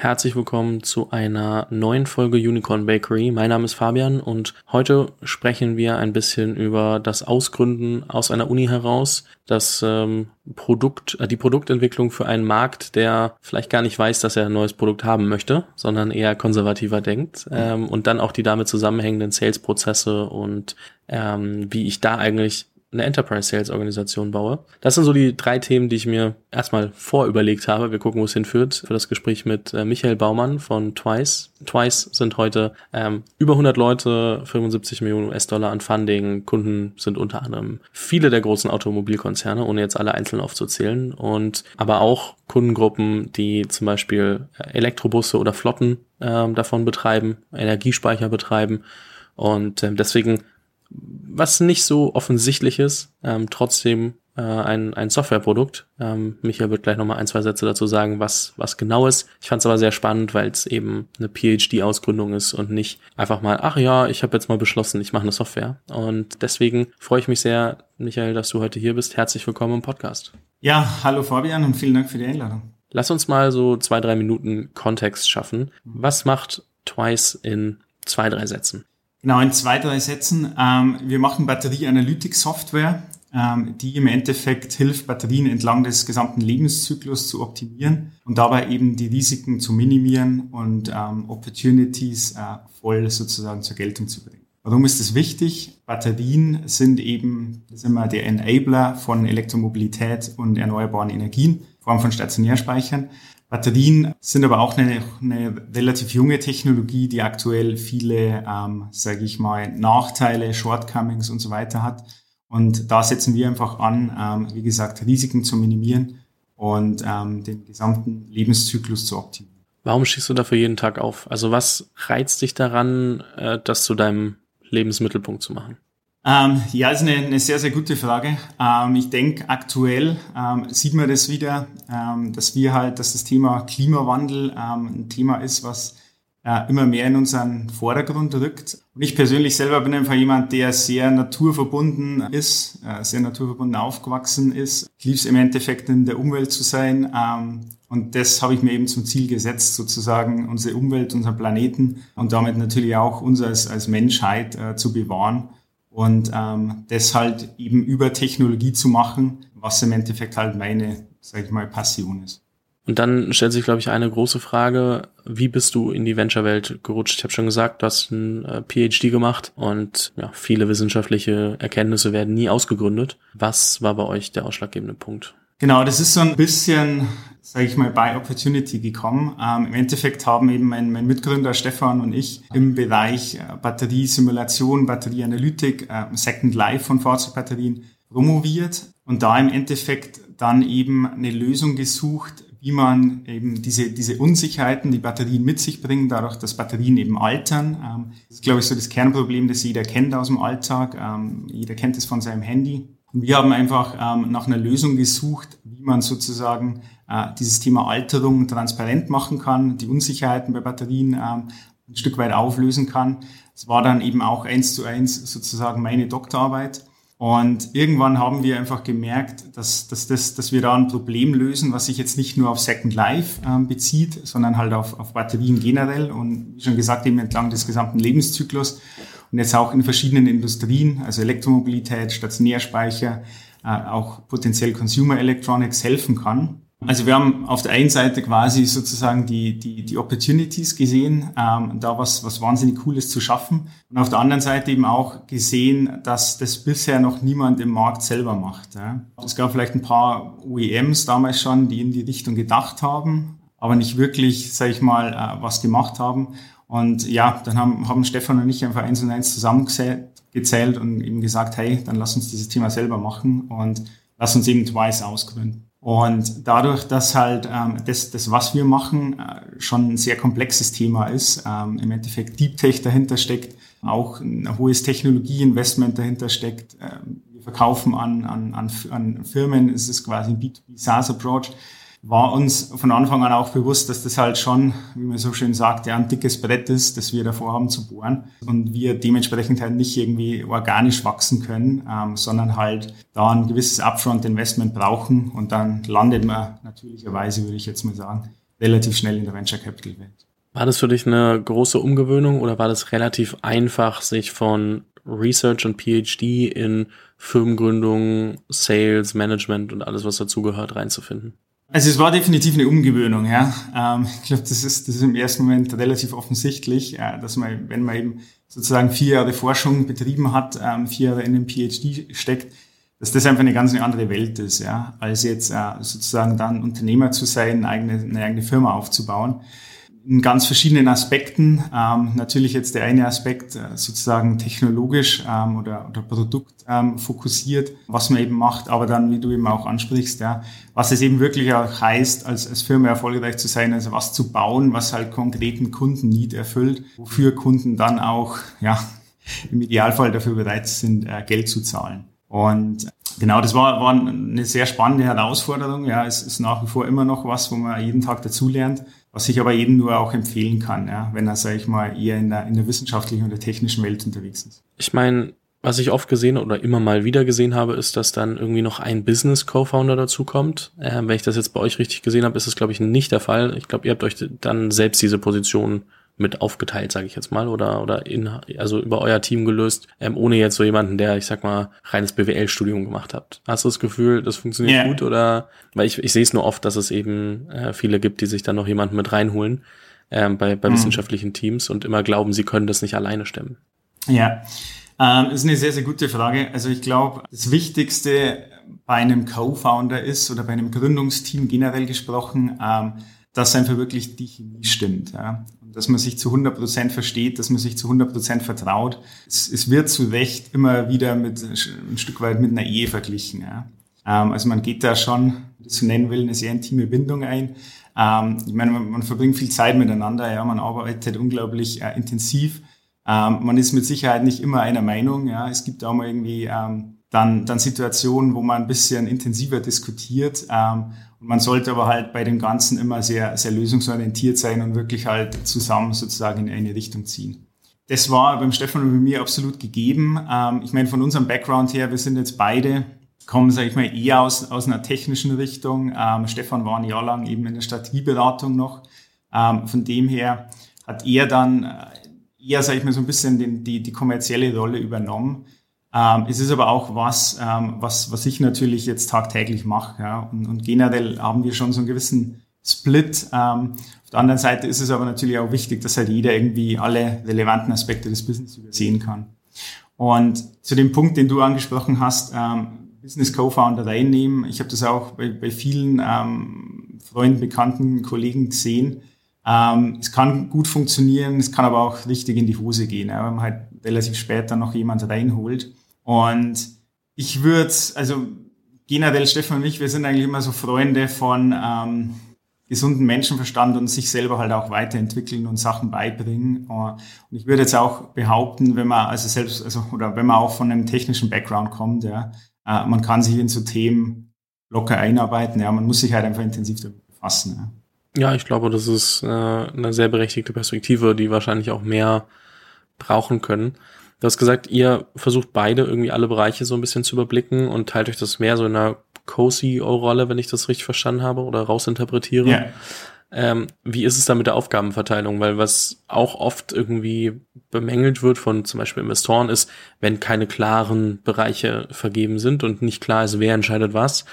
Herzlich willkommen zu einer neuen Folge Unicorn Bakery. Mein Name ist Fabian und heute sprechen wir ein bisschen über das Ausgründen aus einer Uni heraus, das ähm, Produkt, äh, die Produktentwicklung für einen Markt, der vielleicht gar nicht weiß, dass er ein neues Produkt haben möchte, sondern eher konservativer denkt ähm, und dann auch die damit zusammenhängenden Sales-Prozesse und ähm, wie ich da eigentlich eine Enterprise Sales Organisation baue. Das sind so die drei Themen, die ich mir erstmal vorüberlegt habe. Wir gucken, wo es hinführt für das Gespräch mit äh, Michael Baumann von Twice. Twice sind heute ähm, über 100 Leute, 75 Millionen US-Dollar an Funding. Kunden sind unter anderem viele der großen Automobilkonzerne, ohne jetzt alle einzeln aufzuzählen. Und aber auch Kundengruppen, die zum Beispiel äh, Elektrobusse oder Flotten ähm, davon betreiben, Energiespeicher betreiben. Und ähm, deswegen was nicht so offensichtlich ist, ähm, trotzdem äh, ein, ein Softwareprodukt. Ähm, Michael wird gleich nochmal ein, zwei Sätze dazu sagen, was, was genau ist. Ich fand es aber sehr spannend, weil es eben eine PhD-Ausgründung ist und nicht einfach mal, ach ja, ich habe jetzt mal beschlossen, ich mache eine Software. Und deswegen freue ich mich sehr, Michael, dass du heute hier bist. Herzlich willkommen im Podcast. Ja, hallo Fabian und vielen Dank für die Einladung. Lass uns mal so zwei, drei Minuten Kontext schaffen. Was macht Twice in zwei, drei Sätzen? Genau, in zwei, drei Sätzen. Ähm, wir machen Batterie-Analytics-Software, ähm, die im Endeffekt hilft, Batterien entlang des gesamten Lebenszyklus zu optimieren und dabei eben die Risiken zu minimieren und ähm, Opportunities äh, voll sozusagen zur Geltung zu bringen. Warum ist das wichtig? Batterien sind eben, das ist immer der Enabler von Elektromobilität und erneuerbaren Energien, in Form von Stationärspeichern. Batterien sind aber auch eine, eine relativ junge Technologie, die aktuell viele, ähm, sage ich mal, Nachteile, Shortcomings und so weiter hat. Und da setzen wir einfach an, ähm, wie gesagt, Risiken zu minimieren und ähm, den gesamten Lebenszyklus zu optimieren. Warum stehst du dafür jeden Tag auf? Also was reizt dich daran, äh, das zu deinem Lebensmittelpunkt zu machen? Ähm, ja, ist eine, eine sehr, sehr gute Frage. Ähm, ich denke, aktuell ähm, sieht man das wieder, ähm, dass wir halt, dass das Thema Klimawandel ähm, ein Thema ist, was äh, immer mehr in unseren Vordergrund rückt. Und ich persönlich selber bin einfach jemand, der sehr naturverbunden ist, äh, sehr naturverbunden aufgewachsen ist. Ich es im Endeffekt in der Umwelt zu sein. Ähm, und das habe ich mir eben zum Ziel gesetzt, sozusagen unsere Umwelt, unseren Planeten und damit natürlich auch uns als, als Menschheit äh, zu bewahren. Und ähm, das halt eben über Technologie zu machen, was im Endeffekt halt meine, sag ich mal, Passion ist. Und dann stellt sich, glaube ich, eine große Frage, wie bist du in die Venture-Welt gerutscht? Ich habe schon gesagt, du hast ein äh, PhD gemacht und ja, viele wissenschaftliche Erkenntnisse werden nie ausgegründet. Was war bei euch der ausschlaggebende Punkt? Genau, das ist so ein bisschen, sage ich mal, bei Opportunity gekommen. Ähm, Im Endeffekt haben eben mein, mein, Mitgründer Stefan und ich im Bereich äh, Batteriesimulation, Batterieanalytik, äh, Second Life von Fahrzeugbatterien promoviert und da im Endeffekt dann eben eine Lösung gesucht, wie man eben diese, diese Unsicherheiten, die Batterien mit sich bringen, dadurch, dass Batterien eben altern. Ähm, das ist, glaube ich, so das Kernproblem, das jeder kennt aus dem Alltag. Ähm, jeder kennt es von seinem Handy. Und wir haben einfach ähm, nach einer Lösung gesucht, wie man sozusagen äh, dieses Thema Alterung transparent machen kann, die Unsicherheiten bei Batterien ähm, ein Stück weit auflösen kann. Es war dann eben auch eins zu eins sozusagen meine Doktorarbeit. Und irgendwann haben wir einfach gemerkt, dass, dass, das, dass wir da ein Problem lösen, was sich jetzt nicht nur auf Second Life ähm, bezieht, sondern halt auf, auf Batterien generell und wie schon gesagt eben entlang des gesamten Lebenszyklus und jetzt auch in verschiedenen Industrien, also Elektromobilität, Stationärspeicher, äh, auch potenziell Consumer Electronics helfen kann. Also wir haben auf der einen Seite quasi sozusagen die, die, die Opportunities gesehen, ähm, da was, was wahnsinnig Cooles zu schaffen. Und auf der anderen Seite eben auch gesehen, dass das bisher noch niemand im Markt selber macht. Ja. Es gab vielleicht ein paar OEMs damals schon, die in die Richtung gedacht haben, aber nicht wirklich, sage ich mal, äh, was gemacht haben. Und ja, dann haben, haben Stefan und ich einfach eins und eins zusammengezählt und eben gesagt, hey, dann lass uns dieses Thema selber machen und lass uns eben Twice ausgründen. Und dadurch, dass halt ähm, das, das, was wir machen, äh, schon ein sehr komplexes Thema ist, ähm, im Endeffekt Deep Tech dahinter steckt, auch ein hohes Technologieinvestment dahinter steckt. Ähm, wir verkaufen an, an, an, an Firmen, es ist quasi ein B2B SaaS-Approach war uns von Anfang an auch bewusst, dass das halt schon, wie man so schön sagt, ein dickes Brett ist, das wir davor haben zu bohren und wir dementsprechend halt nicht irgendwie organisch wachsen können, ähm, sondern halt da ein gewisses Upfront-Investment brauchen und dann landet man natürlicherweise, würde ich jetzt mal sagen, relativ schnell in der Venture Capital Welt. War das für dich eine große Umgewöhnung oder war das relativ einfach, sich von Research und PhD in Firmengründung, Sales, Management und alles, was dazugehört, reinzufinden? Also es war definitiv eine Umgewöhnung, ja. Ähm, ich glaube, das ist, das ist im ersten Moment relativ offensichtlich, äh, dass man, wenn man eben sozusagen vier Jahre Forschung betrieben hat, ähm, vier Jahre in den PhD steckt, dass das einfach eine ganz andere Welt ist, ja, als jetzt äh, sozusagen dann Unternehmer zu sein, eine eigene, eine eigene Firma aufzubauen in ganz verschiedenen Aspekten. Ähm, natürlich jetzt der eine Aspekt äh, sozusagen technologisch ähm, oder, oder Produkt ähm, fokussiert, was man eben macht, aber dann, wie du eben auch ansprichst, ja, was es eben wirklich auch heißt, als, als Firma erfolgreich zu sein, also was zu bauen, was halt konkreten Kundennied erfüllt, wofür Kunden dann auch ja, im Idealfall dafür bereit sind, äh, Geld zu zahlen. Und genau, das war, war eine sehr spannende Herausforderung. Ja, es ist nach wie vor immer noch was, wo man jeden Tag dazulernt was ich aber jedem nur auch empfehlen kann, ja, wenn er, sage ich mal, eher in der, in der wissenschaftlichen oder technischen Welt unterwegs ist. Ich meine, was ich oft gesehen oder immer mal wieder gesehen habe, ist, dass dann irgendwie noch ein Business Co-Founder dazukommt. Ähm, wenn ich das jetzt bei euch richtig gesehen habe, ist das, glaube ich, nicht der Fall. Ich glaube, ihr habt euch dann selbst diese Position mit aufgeteilt, sage ich jetzt mal, oder oder in, also über euer Team gelöst, ähm, ohne jetzt so jemanden, der, ich sag mal, reines BWL-Studium gemacht hat. Hast du das Gefühl, das funktioniert yeah. gut oder? Weil ich, ich sehe es nur oft, dass es eben äh, viele gibt, die sich dann noch jemanden mit reinholen ähm, bei, bei mhm. wissenschaftlichen Teams und immer glauben, sie können das nicht alleine stemmen. Ja, ähm, ist eine sehr, sehr gute Frage. Also ich glaube, das Wichtigste bei einem Co-Founder ist oder bei einem Gründungsteam generell gesprochen, ähm, dass einfach wirklich die Chemie stimmt. Ja dass man sich zu 100 Prozent versteht, dass man sich zu 100 Prozent vertraut. Es, es, wird zu Recht immer wieder mit ein Stück weit mit einer Ehe verglichen. Ja. Ähm, also man geht da schon, das zu nennen will, eine sehr intime Bindung ein. Ähm, ich meine, man, man, verbringt viel Zeit miteinander, ja, man arbeitet unglaublich äh, intensiv. Ähm, man ist mit Sicherheit nicht immer einer Meinung. Ja. Es gibt auch mal irgendwie ähm, dann, dann Situationen, wo man ein bisschen intensiver diskutiert. Ähm, und man sollte aber halt bei dem Ganzen immer sehr, sehr lösungsorientiert sein und wirklich halt zusammen sozusagen in eine Richtung ziehen. Das war beim Stefan und bei mir absolut gegeben. Ähm, ich meine, von unserem Background her, wir sind jetzt beide, kommen, sage ich mal, eher aus, aus einer technischen Richtung. Ähm, Stefan war ein Jahr lang eben in der Strategieberatung noch. Ähm, von dem her hat er dann äh, eher, sage ich mal, so ein bisschen den, die, die kommerzielle Rolle übernommen. Ähm, es ist aber auch was, ähm, was, was ich natürlich jetzt tagtäglich mache. Ja? Und, und generell haben wir schon so einen gewissen Split. Ähm, auf der anderen Seite ist es aber natürlich auch wichtig, dass halt jeder irgendwie alle relevanten Aspekte des Business übersehen kann. Und zu dem Punkt, den du angesprochen hast, ähm, Business Co-Founder reinnehmen. Ich habe das auch bei, bei vielen ähm, Freunden, Bekannten, Kollegen gesehen. Ähm, es kann gut funktionieren, es kann aber auch richtig in die Hose gehen, ja, wenn man halt relativ später noch jemand reinholt. Und ich würde, also generell Stefan und ich, wir sind eigentlich immer so Freunde von ähm, gesunden Menschenverstand und sich selber halt auch weiterentwickeln und Sachen beibringen. Und ich würde jetzt auch behaupten, wenn man also selbst, also oder wenn man auch von einem technischen Background kommt, ja, äh, man kann sich in so Themen locker einarbeiten. Ja, man muss sich halt einfach intensiv damit befassen. Ja. Ja, ich glaube, das ist äh, eine sehr berechtigte Perspektive, die wahrscheinlich auch mehr brauchen können. Du hast gesagt, ihr versucht beide irgendwie alle Bereiche so ein bisschen zu überblicken und teilt euch das mehr so in einer Co-CEO-Rolle, wenn ich das richtig verstanden habe oder rausinterpretiere. Yeah. Ähm, wie ist es da mit der Aufgabenverteilung? Weil was auch oft irgendwie bemängelt wird von zum Beispiel Investoren ist, wenn keine klaren Bereiche vergeben sind und nicht klar ist, wer entscheidet was,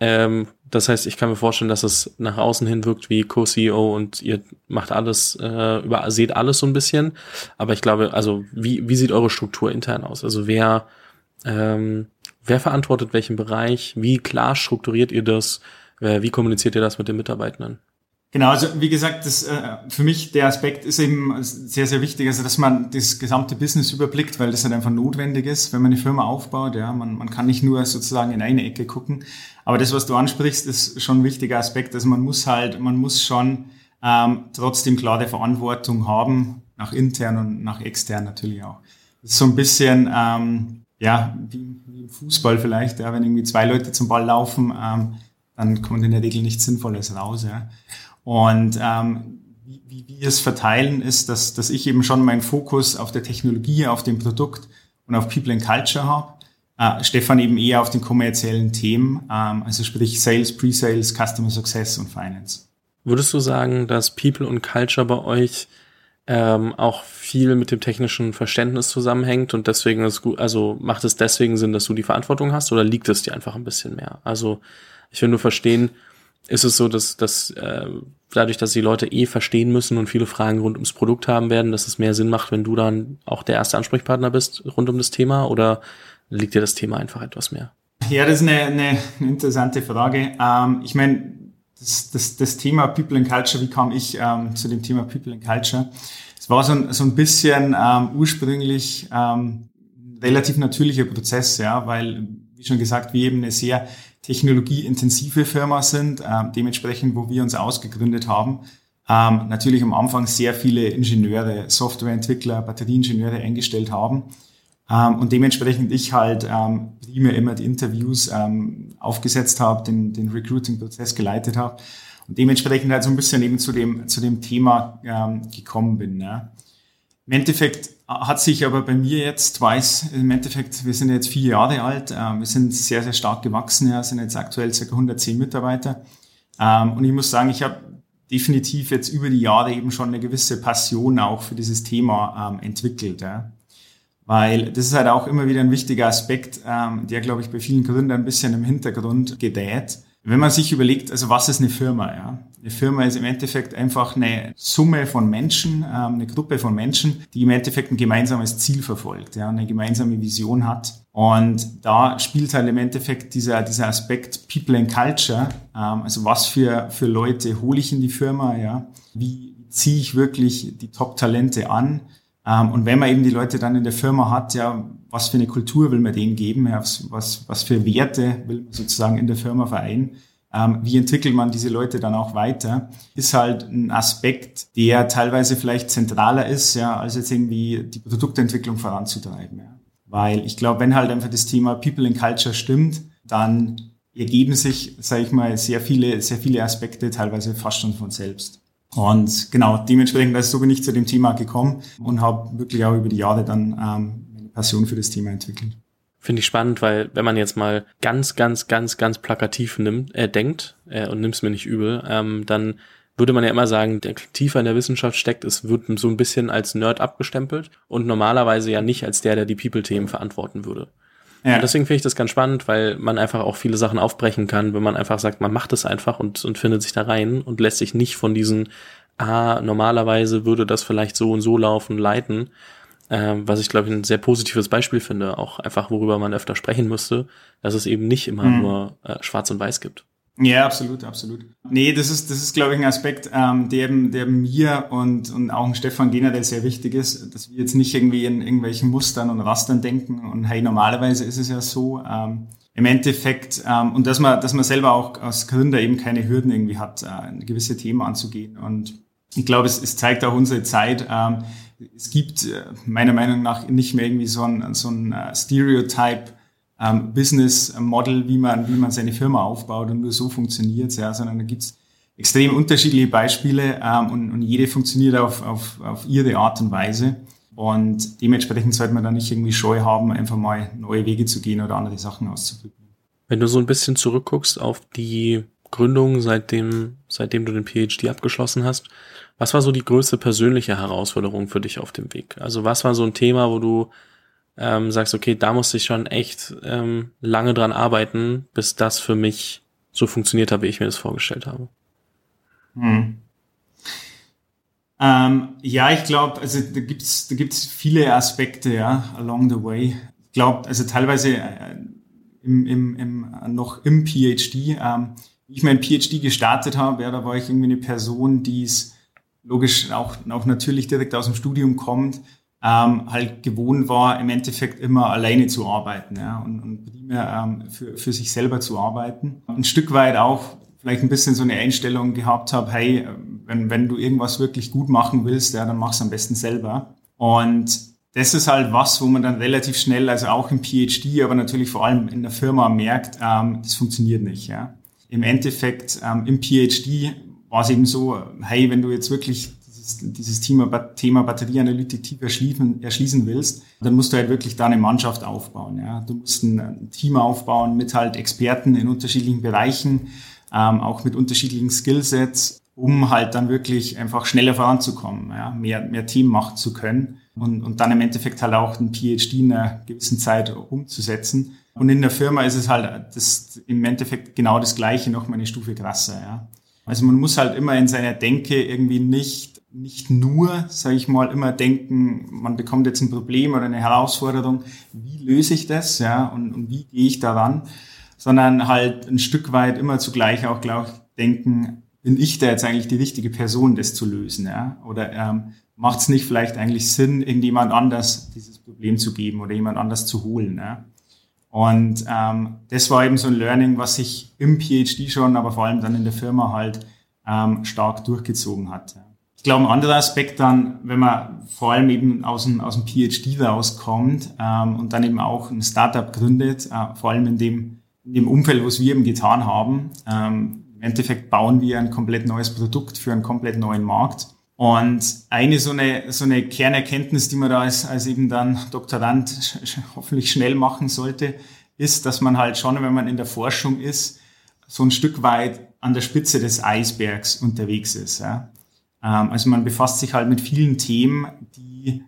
ähm, das heißt, ich kann mir vorstellen, dass es nach außen hin wirkt wie Co-CEO und ihr macht alles, äh, über, seht alles so ein bisschen. Aber ich glaube, also wie, wie sieht eure Struktur intern aus? Also wer, ähm, wer verantwortet welchen Bereich? Wie klar strukturiert ihr das? Wie kommuniziert ihr das mit den Mitarbeitenden? Genau, also wie gesagt, das, äh, für mich der Aspekt ist eben sehr, sehr wichtig, also dass man das gesamte Business überblickt, weil das halt einfach notwendig ist, wenn man eine Firma aufbaut. Ja, man, man kann nicht nur sozusagen in eine Ecke gucken. Aber das, was du ansprichst, ist schon ein wichtiger Aspekt. Also man muss halt, man muss schon ähm, trotzdem klare Verantwortung haben, nach intern und nach extern natürlich auch. Das ist so ein bisschen, ähm, ja, wie, wie im Fußball vielleicht, ja, wenn irgendwie zwei Leute zum Ball laufen, ähm, dann kommt in der Regel nichts Sinnvolles raus. Ja. Und ähm, wie, wie wir es verteilen, ist, dass, dass ich eben schon meinen Fokus auf der Technologie, auf dem Produkt und auf People and Culture habe. Äh, Stefan eben eher auf den kommerziellen Themen, ähm, also sprich Sales, Pre-Sales, Customer Success und Finance. Würdest du sagen, dass People und Culture bei euch ähm, auch viel mit dem technischen Verständnis zusammenhängt und deswegen ist gut, also macht es deswegen Sinn, dass du die Verantwortung hast oder liegt es dir einfach ein bisschen mehr? Also ich will nur verstehen, ist es so, dass, dass äh, dadurch, dass die Leute eh verstehen müssen und viele Fragen rund ums Produkt haben werden, dass es mehr Sinn macht, wenn du dann auch der erste Ansprechpartner bist rund um das Thema oder liegt dir das Thema einfach etwas mehr? Ja, das ist eine, eine interessante Frage. Ähm, ich meine, das, das, das Thema People and Culture, wie kam ich ähm, zu dem Thema People and Culture? Es war so ein, so ein bisschen ähm, ursprünglich ähm, relativ natürlicher Prozess, ja, weil, wie schon gesagt, wir eben eine sehr technologieintensive Firma sind, ähm, dementsprechend, wo wir uns ausgegründet haben. Ähm, natürlich am Anfang sehr viele Ingenieure, Softwareentwickler, Batterieingenieure eingestellt haben. Ähm, und dementsprechend ich halt ähm, primär immer die Interviews ähm, aufgesetzt habe, den, den Recruiting-Prozess geleitet habe und dementsprechend halt so ein bisschen eben zu dem, zu dem Thema ähm, gekommen bin. Ja. Im Endeffekt hat sich aber bei mir jetzt, weiß, im Endeffekt, wir sind jetzt vier Jahre alt, äh, wir sind sehr, sehr stark gewachsen, ja, sind jetzt aktuell ca. 110 Mitarbeiter. Ähm, und ich muss sagen, ich habe definitiv jetzt über die Jahre eben schon eine gewisse Passion auch für dieses Thema ähm, entwickelt. Ja. Weil das ist halt auch immer wieder ein wichtiger Aspekt, ähm, der, glaube ich, bei vielen Gründern ein bisschen im Hintergrund gedäht. Wenn man sich überlegt, also was ist eine Firma? Ja? Eine Firma ist im Endeffekt einfach eine Summe von Menschen, ähm, eine Gruppe von Menschen, die im Endeffekt ein gemeinsames Ziel verfolgt, ja, eine gemeinsame Vision hat. Und da spielt halt im Endeffekt dieser, dieser Aspekt People and Culture, ähm, also was für, für Leute hole ich in die Firma, ja, wie ziehe ich wirklich die Top-Talente an, und wenn man eben die Leute dann in der Firma hat, ja, was für eine Kultur will man denen geben, ja, was, was für Werte will man sozusagen in der Firma vereinen, ähm, wie entwickelt man diese Leute dann auch weiter, ist halt ein Aspekt, der teilweise vielleicht zentraler ist, ja, als jetzt irgendwie die Produktentwicklung voranzutreiben. Ja. Weil ich glaube, wenn halt einfach das Thema People and Culture stimmt, dann ergeben sich, sage ich mal, sehr viele, sehr viele Aspekte teilweise fast schon von selbst. Und genau, dementsprechend also so bin ich zu dem Thema gekommen und habe wirklich auch über die Jahre dann ähm, eine Passion für das Thema entwickelt. Finde ich spannend, weil wenn man jetzt mal ganz, ganz, ganz, ganz plakativ nimmt, äh, denkt äh, und nimm's mir nicht übel, ähm, dann würde man ja immer sagen, der tiefer in der Wissenschaft steckt, es wird so ein bisschen als Nerd abgestempelt und normalerweise ja nicht als der, der die People-Themen verantworten würde. Ja. Und deswegen finde ich das ganz spannend, weil man einfach auch viele Sachen aufbrechen kann, wenn man einfach sagt, man macht es einfach und, und findet sich da rein und lässt sich nicht von diesen, ah, normalerweise würde das vielleicht so und so laufen, leiten. Äh, was ich, glaube ich, ein sehr positives Beispiel finde, auch einfach, worüber man öfter sprechen müsste, dass es eben nicht immer mhm. nur äh, schwarz und weiß gibt. Ja, absolut, absolut. Nee, das ist, das ist, glaube ich, ein Aspekt, ähm, der, der mir und, und auch ein Stefan generell sehr wichtig ist, dass wir jetzt nicht irgendwie in irgendwelchen Mustern und Rastern denken und hey, normalerweise ist es ja so. Ähm, Im Endeffekt, ähm, und dass man, dass man selber auch als Gründer eben keine Hürden irgendwie hat, äh, gewisse Themen anzugehen. Und ich glaube, es, es zeigt auch unsere Zeit, ähm, es gibt äh, meiner Meinung nach nicht mehr irgendwie so ein, so ein uh, Stereotype, ähm, Business Model, wie man, wie man seine Firma aufbaut und nur so funktioniert, ja, sondern da gibt's extrem unterschiedliche Beispiele ähm, und, und jede funktioniert auf, auf, auf ihre Art und Weise. Und dementsprechend sollte man da nicht irgendwie Scheu haben, einfach mal neue Wege zu gehen oder andere Sachen auszuprobieren. Wenn du so ein bisschen zurückguckst auf die Gründung, seitdem, seitdem du den PhD abgeschlossen hast, was war so die größte persönliche Herausforderung für dich auf dem Weg? Also was war so ein Thema, wo du ähm, sagst, okay, da musste ich schon echt ähm, lange dran arbeiten, bis das für mich so funktioniert hat, wie ich mir das vorgestellt habe. Hm. Ähm, ja, ich glaube, also da gibt's da gibt's viele Aspekte, ja, along the way. Ich glaube, also teilweise äh, im, im, im, noch im PhD, ähm, wie ich mein PhD gestartet habe, ja, da war ich irgendwie eine Person, die es logisch auch, auch natürlich direkt aus dem Studium kommt, ähm, halt gewohnt war, im Endeffekt immer alleine zu arbeiten ja, und, und primär ähm, für, für sich selber zu arbeiten. Ein Stück weit auch vielleicht ein bisschen so eine Einstellung gehabt habe, hey, wenn, wenn du irgendwas wirklich gut machen willst, ja, dann mach's am besten selber. Und das ist halt was, wo man dann relativ schnell, also auch im PhD, aber natürlich vor allem in der Firma merkt, ähm, das funktioniert nicht. Ja. Im Endeffekt, ähm, im PhD war es eben so, hey, wenn du jetzt wirklich dieses, Thema, Thema Batterieanalytik tief erschließen, willst, dann musst du halt wirklich da eine Mannschaft aufbauen. Ja. Du musst ein Team aufbauen mit halt Experten in unterschiedlichen Bereichen, ähm, auch mit unterschiedlichen Skillsets. um halt dann wirklich einfach schneller voranzukommen, ja, mehr, mehr Team machen zu können und, und dann im Endeffekt halt auch ein PhD in einer gewissen Zeit umzusetzen. Und in der Firma ist es halt das, im Endeffekt genau das Gleiche, noch mal eine Stufe krasser. Ja. Also man muss halt immer in seiner Denke irgendwie nicht, nicht nur, sage ich mal, immer denken, man bekommt jetzt ein Problem oder eine Herausforderung, wie löse ich das ja, und, und wie gehe ich daran, sondern halt ein Stück weit immer zugleich auch, glaube ich, denken, bin ich da jetzt eigentlich die richtige Person, das zu lösen? Ja? Oder ähm, macht es nicht vielleicht eigentlich Sinn, irgendjemand anders dieses Problem zu geben oder jemand anders zu holen? Ja? Und ähm, das war eben so ein Learning, was sich im PhD schon, aber vor allem dann in der Firma halt ähm, stark durchgezogen hat. Glaube, ein anderer Aspekt dann, wenn man vor allem eben aus dem, aus dem PhD rauskommt ähm, und dann eben auch ein Startup gründet, äh, vor allem in dem, in dem Umfeld, was wir eben getan haben, ähm, Endeffekt bauen wir ein komplett neues Produkt für einen komplett neuen Markt. Und eine so eine, so eine Kernerkenntnis, die man da als, als eben dann Doktorand hoffentlich schnell machen sollte, ist, dass man halt schon, wenn man in der Forschung ist, so ein Stück weit an der Spitze des Eisbergs unterwegs ist. Ja. Ähm, also man befasst sich halt mit vielen Themen, die,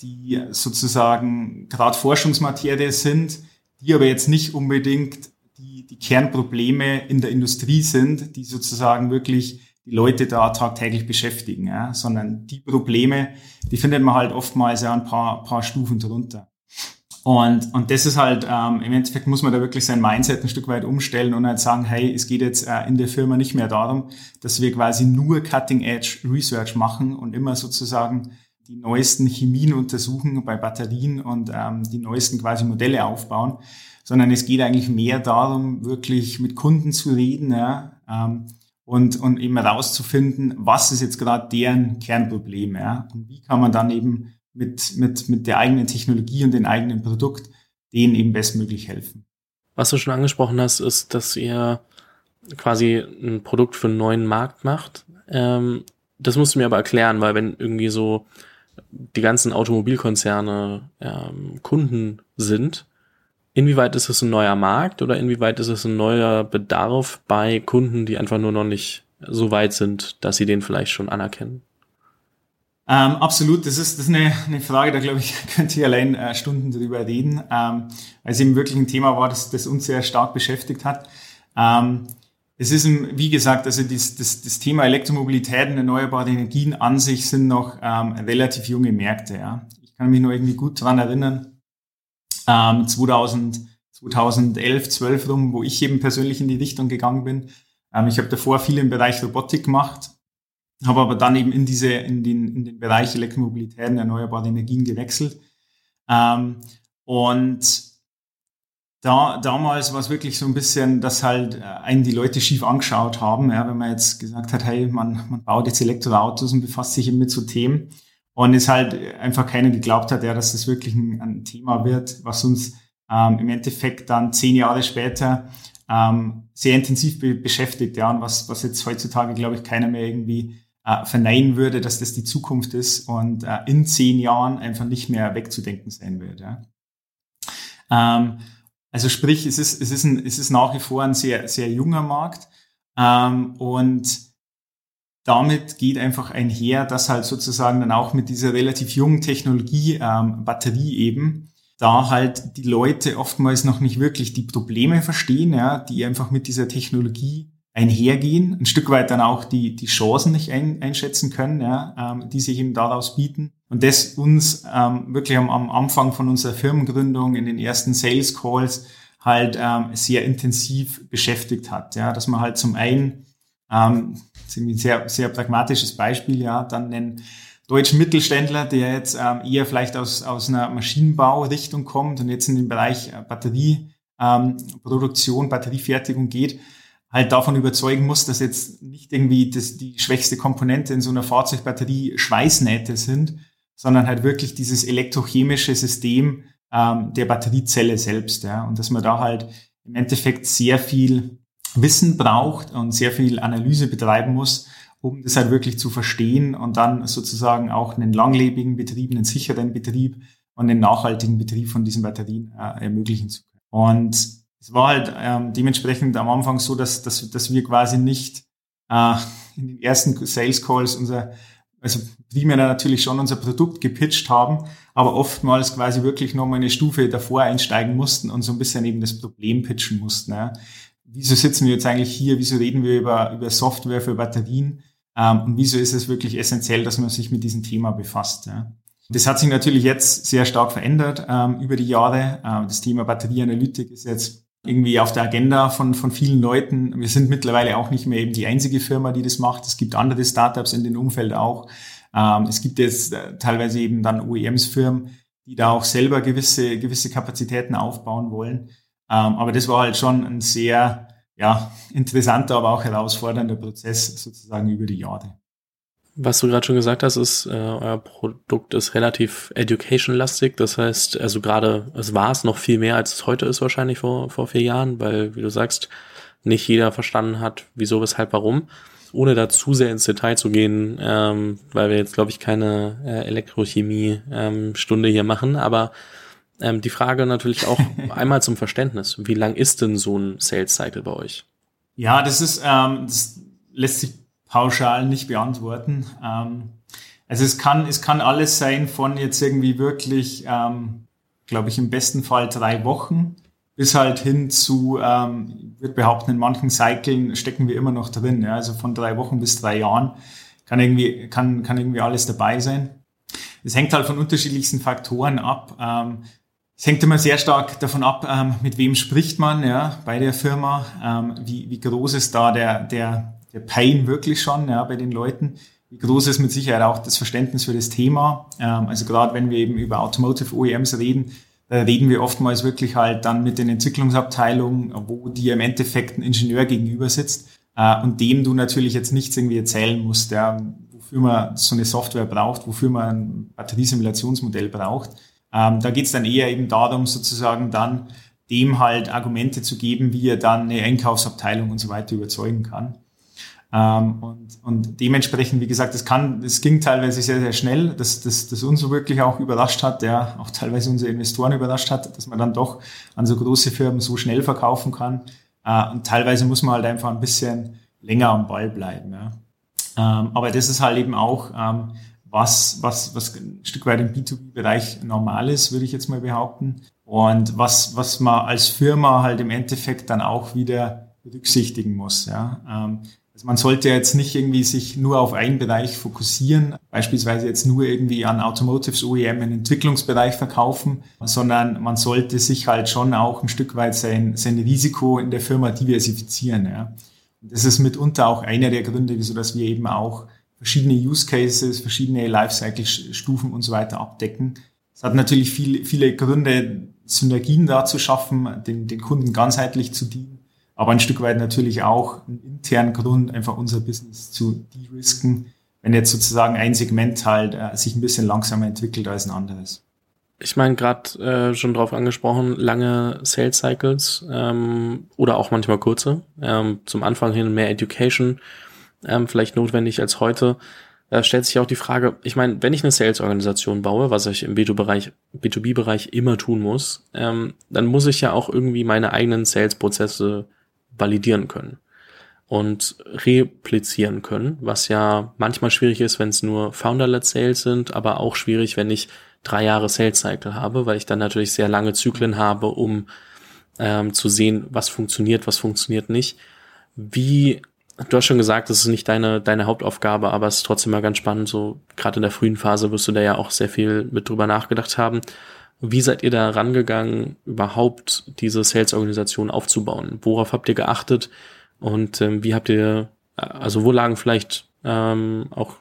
die sozusagen gerade Forschungsmaterie sind, die aber jetzt nicht unbedingt die Kernprobleme in der Industrie sind, die sozusagen wirklich die Leute da tagtäglich beschäftigen, ja, sondern die Probleme, die findet man halt oftmals ja ein paar, paar Stufen drunter. Und, und das ist halt, ähm, im Endeffekt muss man da wirklich sein Mindset ein Stück weit umstellen und halt sagen, hey, es geht jetzt äh, in der Firma nicht mehr darum, dass wir quasi nur Cutting-Edge Research machen und immer sozusagen die neuesten Chemien untersuchen bei Batterien und ähm, die neuesten quasi Modelle aufbauen, sondern es geht eigentlich mehr darum, wirklich mit Kunden zu reden ja, ähm, und, und eben herauszufinden, was ist jetzt gerade deren Kernproblem ja, und wie kann man dann eben mit, mit, mit der eigenen Technologie und dem eigenen Produkt denen eben bestmöglich helfen. Was du schon angesprochen hast, ist, dass ihr quasi ein Produkt für einen neuen Markt macht. Ähm, das musst du mir aber erklären, weil wenn irgendwie so die ganzen Automobilkonzerne ähm, Kunden sind, Inwieweit ist es ein neuer Markt oder inwieweit ist es ein neuer Bedarf bei Kunden, die einfach nur noch nicht so weit sind, dass sie den vielleicht schon anerkennen? Ähm, absolut, das ist, das ist eine, eine Frage, da glaube ich, könnte ich allein äh, Stunden drüber reden, ähm, weil es eben wirklich ein Thema war, das, das uns sehr stark beschäftigt hat. Ähm, es ist, wie gesagt, also das, das, das Thema Elektromobilität und erneuerbare Energien an sich sind noch ähm, relativ junge Märkte. Ja. Ich kann mich nur irgendwie gut dran erinnern, ähm, 2000, 2011, 12 rum, wo ich eben persönlich in die Richtung gegangen bin. Ähm, ich habe davor viel im Bereich Robotik gemacht, habe aber dann eben in diese in den in den Bereich Elektromobilität und erneuerbare Energien gewechselt. Ähm, und da, damals war es wirklich so ein bisschen, dass halt äh, einen die Leute schief angeschaut haben, ja, wenn man jetzt gesagt hat, hey, man, man baut jetzt Elektroautos und befasst sich eben mit so Themen. Und es halt einfach keiner geglaubt hat, ja, dass das wirklich ein, ein Thema wird, was uns ähm, im Endeffekt dann zehn Jahre später ähm, sehr intensiv be beschäftigt, ja, und was, was jetzt heutzutage, glaube ich, keiner mehr irgendwie äh, verneinen würde, dass das die Zukunft ist und äh, in zehn Jahren einfach nicht mehr wegzudenken sein wird. Ja. Ähm, also sprich, es ist, es ist, ein, es ist nach wie vor ein sehr, sehr junger Markt ähm, und damit geht einfach einher, dass halt sozusagen dann auch mit dieser relativ jungen Technologie, ähm, Batterie eben, da halt die Leute oftmals noch nicht wirklich die Probleme verstehen, ja, die einfach mit dieser Technologie einhergehen, ein Stück weit dann auch die, die Chancen nicht ein, einschätzen können, ja, ähm, die sich eben daraus bieten. Und das uns ähm, wirklich am, am Anfang von unserer Firmengründung in den ersten Sales Calls halt ähm, sehr intensiv beschäftigt hat. Ja, dass man halt zum einen ähm, ein sehr, sehr pragmatisches Beispiel, ja, dann einen deutschen Mittelständler, der jetzt ähm, eher vielleicht aus, aus einer Maschinenbaurichtung kommt und jetzt in den Bereich äh, Batterieproduktion, ähm, Batteriefertigung geht, halt davon überzeugen muss, dass jetzt nicht irgendwie das, die schwächste Komponente in so einer Fahrzeugbatterie Schweißnähte sind, sondern halt wirklich dieses elektrochemische System ähm, der Batteriezelle selbst. Ja, und dass man da halt im Endeffekt sehr viel Wissen braucht und sehr viel Analyse betreiben muss, um das halt wirklich zu verstehen und dann sozusagen auch einen langlebigen Betrieb, einen sicheren Betrieb und einen nachhaltigen Betrieb von diesen Batterien äh, ermöglichen zu können. Und es war halt ähm, dementsprechend am Anfang so, dass, dass, dass wir quasi nicht äh, in den ersten Sales Calls unser, also primär natürlich schon unser Produkt gepitcht haben, aber oftmals quasi wirklich nochmal eine Stufe davor einsteigen mussten und so ein bisschen eben das Problem pitchen mussten. Ja. Wieso sitzen wir jetzt eigentlich hier? Wieso reden wir über, über Software für Batterien? Ähm, und wieso ist es wirklich essentiell, dass man sich mit diesem Thema befasst? Ja. Das hat sich natürlich jetzt sehr stark verändert ähm, über die Jahre. Ähm, das Thema Batterieanalytik ist jetzt irgendwie auf der Agenda von, von vielen Leuten. Wir sind mittlerweile auch nicht mehr eben die einzige Firma, die das macht. Es gibt andere Startups in dem Umfeld auch. Ähm, es gibt jetzt äh, teilweise eben dann OEMs-Firmen, die da auch selber gewisse, gewisse Kapazitäten aufbauen wollen. Ähm, aber das war halt schon ein sehr ja, interessanter, aber auch herausfordernder Prozess sozusagen über die Jahre. Was du gerade schon gesagt hast, ist, äh, euer Produkt ist relativ education-lastig. Das heißt, also gerade, es war es noch viel mehr, als es heute ist wahrscheinlich vor, vor vier Jahren, weil, wie du sagst, nicht jeder verstanden hat, wieso, weshalb, warum. Ohne da zu sehr ins Detail zu gehen, ähm, weil wir jetzt, glaube ich, keine äh, Elektrochemie-Stunde ähm, hier machen, aber ähm, die Frage natürlich auch einmal zum Verständnis. Wie lang ist denn so ein Sales Cycle bei euch? Ja, das ist, ähm, das lässt sich pauschal nicht beantworten. Ähm, also es kann, es kann alles sein von jetzt irgendwie wirklich, ähm, glaube ich, im besten Fall drei Wochen bis halt hin zu, ähm, wird behaupten, in manchen Cyclen stecken wir immer noch drin. Ja? Also von drei Wochen bis drei Jahren kann irgendwie, kann, kann irgendwie alles dabei sein. Es hängt halt von unterschiedlichsten Faktoren ab. Ähm, es hängt immer sehr stark davon ab, ähm, mit wem spricht man ja, bei der Firma, ähm, wie, wie groß ist da der, der, der Pain wirklich schon ja, bei den Leuten. Wie groß ist mit Sicherheit auch das Verständnis für das Thema? Ähm, also gerade wenn wir eben über Automotive OEMs reden, da reden wir oftmals wirklich halt dann mit den Entwicklungsabteilungen, wo dir im Endeffekt ein Ingenieur gegenüber sitzt äh, und dem du natürlich jetzt nichts irgendwie erzählen musst, ja, wofür man so eine Software braucht, wofür man ein Batteriesimulationsmodell braucht. Ähm, da geht es dann eher eben darum, sozusagen dann dem halt Argumente zu geben, wie er dann eine Einkaufsabteilung und so weiter überzeugen kann. Ähm, und, und dementsprechend, wie gesagt, das kann, das ging teilweise sehr, sehr schnell, dass das, das uns wirklich auch überrascht hat, ja, auch teilweise unsere Investoren überrascht hat, dass man dann doch an so große Firmen so schnell verkaufen kann. Äh, und teilweise muss man halt einfach ein bisschen länger am Ball bleiben. Ja. Ähm, aber das ist halt eben auch ähm, was, was, was ein Stück weit im B2B-Bereich normal ist, würde ich jetzt mal behaupten. Und was, was man als Firma halt im Endeffekt dann auch wieder berücksichtigen muss. Ja. Ähm, also man sollte jetzt nicht irgendwie sich nur auf einen Bereich fokussieren, beispielsweise jetzt nur irgendwie an Automotives OEM im Entwicklungsbereich verkaufen, sondern man sollte sich halt schon auch ein Stück weit sein, sein Risiko in der Firma diversifizieren. Ja. Das ist mitunter auch einer der Gründe, wieso dass wir eben auch verschiedene Use Cases, verschiedene Lifecycle-Stufen und so weiter abdecken. Es hat natürlich viel, viele Gründe, Synergien da zu schaffen, den, den Kunden ganzheitlich zu dienen aber ein Stück weit natürlich auch einen internen Grund, einfach unser Business zu de-risken, wenn jetzt sozusagen ein Segment halt äh, sich ein bisschen langsamer entwickelt als ein anderes. Ich meine, gerade äh, schon drauf angesprochen, lange Sales Cycles ähm, oder auch manchmal kurze. Ähm, zum Anfang hin mehr Education ähm, vielleicht notwendig als heute. Da stellt sich auch die Frage, ich meine, wenn ich eine Sales-Organisation baue, was ich im B2B-Bereich B2B-Bereich immer tun muss, ähm, dann muss ich ja auch irgendwie meine eigenen Sales-Prozesse validieren können und replizieren können, was ja manchmal schwierig ist, wenn es nur Founder-led Sales sind, aber auch schwierig, wenn ich drei Jahre Sales Cycle habe, weil ich dann natürlich sehr lange Zyklen habe, um ähm, zu sehen, was funktioniert, was funktioniert nicht. Wie, du hast schon gesagt, das ist nicht deine, deine Hauptaufgabe, aber es ist trotzdem mal ganz spannend, so gerade in der frühen Phase wirst du da ja auch sehr viel mit drüber nachgedacht haben. Wie seid ihr da rangegangen, überhaupt diese Sales-Organisation aufzubauen? Worauf habt ihr geachtet? Und ähm, wie habt ihr, also wo lagen vielleicht ähm, auch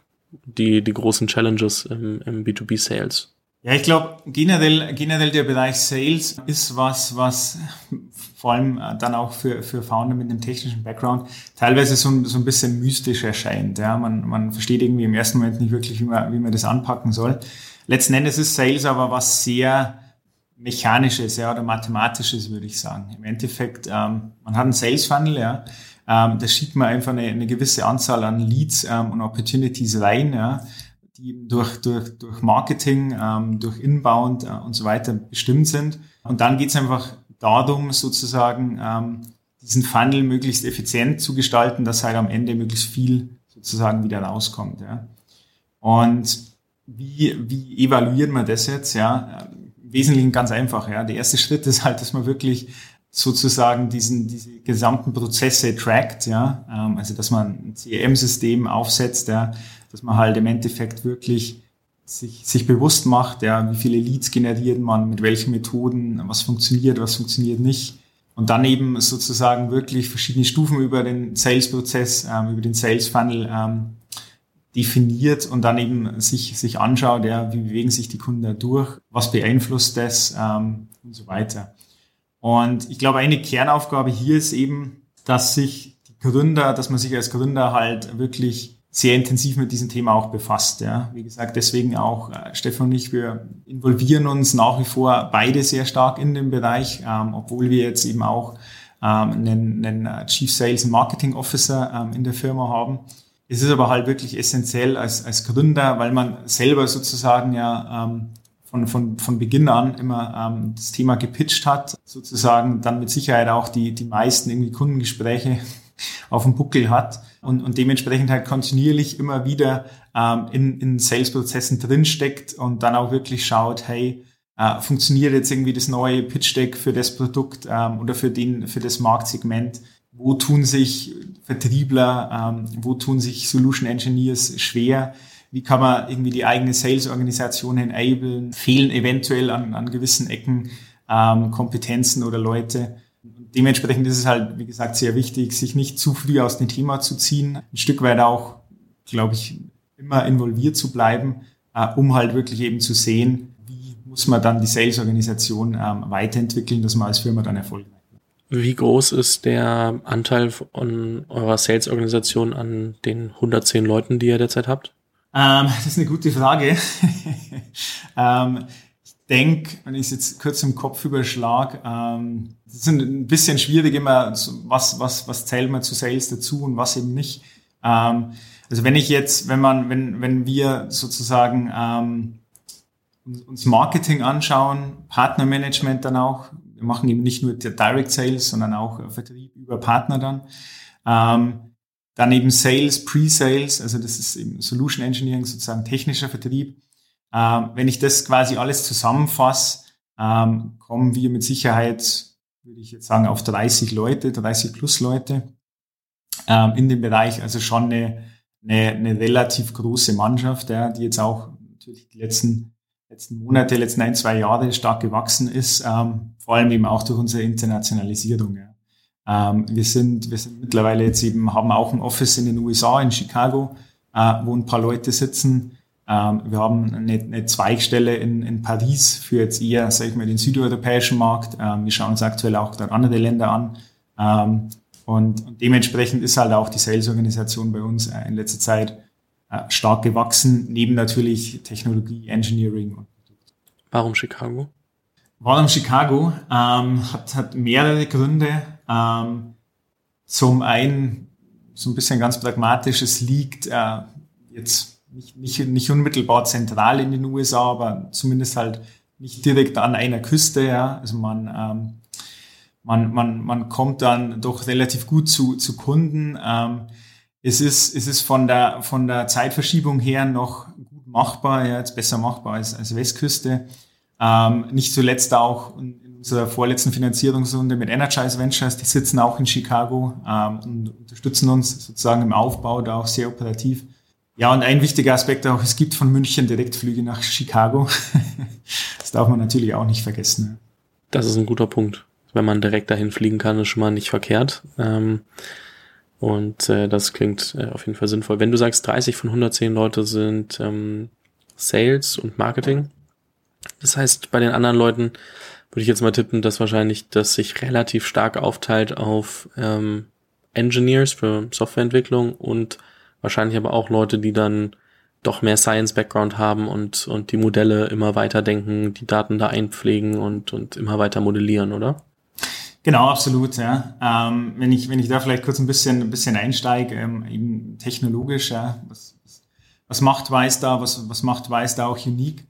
die, die großen Challenges im, im B2B-Sales? Ja, ich glaube, generell, generell der Bereich Sales ist was, was vor allem dann auch für, für Founder mit einem technischen Background teilweise so, so ein bisschen mystisch erscheint. Ja, man, man versteht irgendwie im ersten Moment nicht wirklich, wie man, wie man das anpacken soll. Letzten Endes ist Sales aber was sehr Mechanisches ja, oder Mathematisches, würde ich sagen. Im Endeffekt, ähm, man hat einen Sales Funnel, ja, ähm, da schiebt man einfach eine, eine gewisse Anzahl an Leads ähm, und Opportunities rein, ja, die durch, durch, durch Marketing, ähm, durch Inbound äh, und so weiter bestimmt sind. Und dann geht's einfach darum, sozusagen ähm, diesen Funnel möglichst effizient zu gestalten, dass halt am Ende möglichst viel sozusagen wieder rauskommt. Ja. Und wie, wie evaluiert man das jetzt? Ja, im Wesentlichen ganz einfach. Ja, der erste Schritt ist halt, dass man wirklich sozusagen diesen, diese gesamten Prozesse trackt, ja, ähm, also dass man ein CRM-System aufsetzt, ja, dass man halt im Endeffekt wirklich sich, sich bewusst macht, ja, wie viele Leads generiert man, mit welchen Methoden, was funktioniert, was funktioniert nicht. Und dann eben sozusagen wirklich verschiedene Stufen über den Sales-Prozess, ähm, über den Sales-Funnel ähm, definiert und dann eben sich, sich anschaut, ja, wie bewegen sich die Kunden da durch, was beeinflusst das ähm, und so weiter. Und ich glaube, eine Kernaufgabe hier ist eben, dass sich die Gründer, dass man sich als Gründer halt wirklich sehr intensiv mit diesem Thema auch befasst. Ja. Wie gesagt, deswegen auch äh, Stefan und ich, wir involvieren uns nach wie vor beide sehr stark in dem Bereich, ähm, obwohl wir jetzt eben auch ähm, einen, einen Chief Sales Marketing Officer ähm, in der Firma haben. Es ist aber halt wirklich essentiell als, als Gründer, weil man selber sozusagen ja ähm, von, von, von Beginn an immer ähm, das Thema gepitcht hat, sozusagen dann mit Sicherheit auch die, die meisten irgendwie Kundengespräche auf dem Buckel hat und, und dementsprechend halt kontinuierlich immer wieder ähm, in, in Sales-Prozessen drinsteckt und dann auch wirklich schaut, hey, äh, funktioniert jetzt irgendwie das neue Pitch-Deck für das Produkt ähm, oder für, den, für das Marktsegment? Wo tun sich Vertriebler, ähm, wo tun sich Solution Engineers schwer? Wie kann man irgendwie die eigene Sales-Organisation enablen? Fehlen eventuell an, an gewissen Ecken ähm, Kompetenzen oder Leute? dementsprechend ist es halt, wie gesagt, sehr wichtig, sich nicht zu früh aus dem Thema zu ziehen, ein Stück weit auch, glaube ich, immer involviert zu bleiben, äh, um halt wirklich eben zu sehen, wie muss man dann die Sales-Organisation ähm, weiterentwickeln, dass man als Firma dann erfolgreich. Wie groß ist der Anteil von eurer Sales-Organisation an den 110 Leuten, die ihr derzeit habt? Ähm, das ist eine gute Frage. ähm, denke, wenn ich es jetzt kurz im Kopf überschlag, ähm, das ist ein bisschen schwierig immer, was, was, was zählt man zu Sales dazu und was eben nicht. Ähm, also wenn ich jetzt, wenn man, wenn, wenn wir sozusagen ähm, uns Marketing anschauen, Partnermanagement dann auch, wir machen eben nicht nur Direct Sales, sondern auch Vertrieb über Partner dann. Ähm, dann eben Sales, Pre-Sales, also das ist eben Solution Engineering, sozusagen technischer Vertrieb. Ähm, wenn ich das quasi alles zusammenfasse, ähm, kommen wir mit Sicherheit, würde ich jetzt sagen, auf 30 Leute, 30 plus Leute ähm, in dem Bereich. Also schon eine, eine, eine relativ große Mannschaft, ja, die jetzt auch natürlich die letzten, letzten Monate, letzten ein, zwei Jahre stark gewachsen ist, ähm, vor allem eben auch durch unsere Internationalisierung. Ja. Ähm, wir sind, wir sind mittlerweile jetzt eben, haben auch ein Office in den USA, in Chicago, äh, wo ein paar Leute sitzen. Ähm, wir haben eine, eine Zweigstelle in, in, Paris für jetzt eher, sag ich mal, den südeuropäischen Markt. Ähm, wir schauen uns aktuell auch dann andere Länder an. Ähm, und, und, dementsprechend ist halt auch die Sales-Organisation bei uns äh, in letzter Zeit stark gewachsen, neben natürlich Technologie, Engineering und Warum Chicago? Warum Chicago? Ähm, hat, hat mehrere Gründe. Ähm, zum einen so ein bisschen ganz pragmatisch, es liegt äh, jetzt nicht, nicht, nicht unmittelbar zentral in den USA, aber zumindest halt nicht direkt an einer Küste. Ja. Also man, ähm, man, man, man kommt dann doch relativ gut zu, zu Kunden. Ähm, es ist, es ist von der, von der Zeitverschiebung her noch gut machbar, ja, jetzt besser machbar als, als Westküste. Ähm, nicht zuletzt auch in unserer vorletzten Finanzierungsrunde mit Energize Ventures, die sitzen auch in Chicago ähm, und unterstützen uns sozusagen im Aufbau da auch sehr operativ. Ja, und ein wichtiger Aspekt auch, es gibt von München Direktflüge nach Chicago. das darf man natürlich auch nicht vergessen. Das ist ein guter Punkt. Wenn man direkt dahin fliegen kann, ist schon mal nicht verkehrt. Ähm, und äh, das klingt äh, auf jeden Fall sinnvoll. Wenn du sagst, 30 von 110 Leute sind ähm, Sales und Marketing, das heißt, bei den anderen Leuten würde ich jetzt mal tippen, dass wahrscheinlich das sich relativ stark aufteilt auf ähm, Engineers für Softwareentwicklung und wahrscheinlich aber auch Leute, die dann doch mehr Science-Background haben und, und die Modelle immer weiter denken, die Daten da einpflegen und, und immer weiter modellieren, oder? Genau, absolut, ja. Ähm, wenn ich, wenn ich da vielleicht kurz ein bisschen, ein bisschen einsteige, ähm, eben technologisch, ja, was, was macht Weiß da, was, was macht Weiß da auch unique?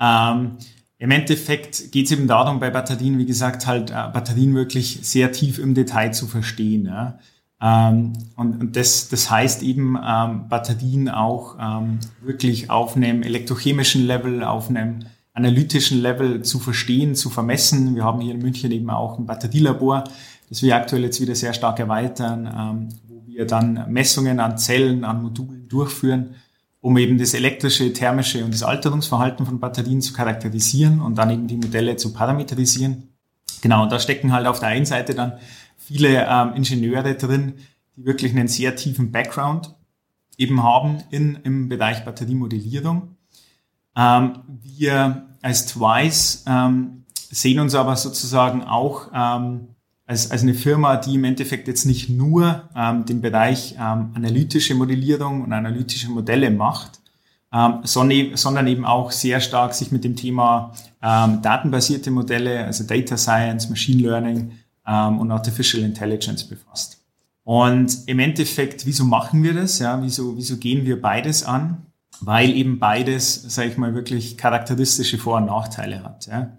Ähm, Im Endeffekt geht es eben darum, bei Batterien, wie gesagt, halt äh, Batterien wirklich sehr tief im Detail zu verstehen. Ja? Ähm, und, und das, das heißt eben, ähm, Batterien auch ähm, wirklich auf einem elektrochemischen Level, auf einem analytischen Level zu verstehen, zu vermessen. Wir haben hier in München eben auch ein Batterielabor, das wir aktuell jetzt wieder sehr stark erweitern, ähm, wo wir dann Messungen an Zellen, an Modulen durchführen, um eben das elektrische, thermische und das Alterungsverhalten von Batterien zu charakterisieren und dann eben die Modelle zu parametrisieren. Genau, und da stecken halt auf der einen Seite dann viele ähm, Ingenieure drin, die wirklich einen sehr tiefen Background eben haben in, im Bereich Batteriemodellierung. Ähm, wir als Twice ähm, sehen uns aber sozusagen auch ähm, als, als eine Firma, die im Endeffekt jetzt nicht nur ähm, den Bereich ähm, analytische Modellierung und analytische Modelle macht, ähm, sondern, eben auch sehr stark sich mit dem Thema ähm, datenbasierte Modelle, also Data Science, Machine Learning ähm, und Artificial Intelligence befasst. Und im Endeffekt, wieso machen wir das? Ja, wieso, wieso gehen wir beides an? Weil eben beides, sage ich mal, wirklich charakteristische Vor- und Nachteile hat. Ja.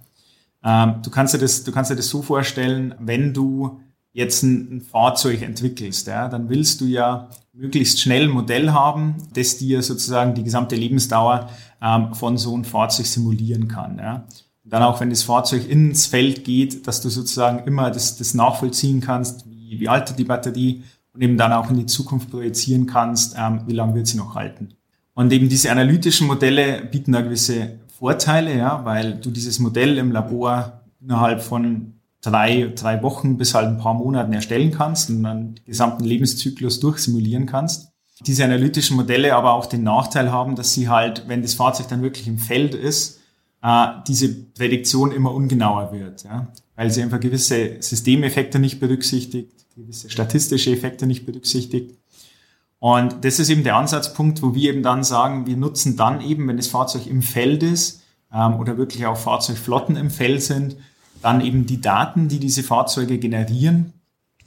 Ähm, du kannst dir das, du kannst dir das so vorstellen, wenn du jetzt ein, ein Fahrzeug entwickelst, ja, dann willst du ja möglichst schnell ein Modell haben, das dir sozusagen die gesamte Lebensdauer ähm, von so einem Fahrzeug simulieren kann. Ja. Und dann auch, wenn das Fahrzeug ins Feld geht, dass du sozusagen immer das, das nachvollziehen kannst, wie, wie alt die Batterie und eben dann auch in die Zukunft projizieren kannst, ähm, wie lange wird sie noch halten. Und eben diese analytischen Modelle bieten da gewisse Vorteile, ja, weil du dieses Modell im Labor innerhalb von drei, drei Wochen bis halt ein paar Monaten erstellen kannst und dann den gesamten Lebenszyklus durchsimulieren kannst. Diese analytischen Modelle aber auch den Nachteil haben, dass sie halt, wenn das Fahrzeug dann wirklich im Feld ist, äh, diese Prädiktion immer ungenauer wird, ja, weil sie einfach gewisse Systemeffekte nicht berücksichtigt, gewisse statistische Effekte nicht berücksichtigt und das ist eben der Ansatzpunkt, wo wir eben dann sagen, wir nutzen dann eben, wenn das Fahrzeug im Feld ist ähm, oder wirklich auch Fahrzeugflotten im Feld sind, dann eben die Daten, die diese Fahrzeuge generieren,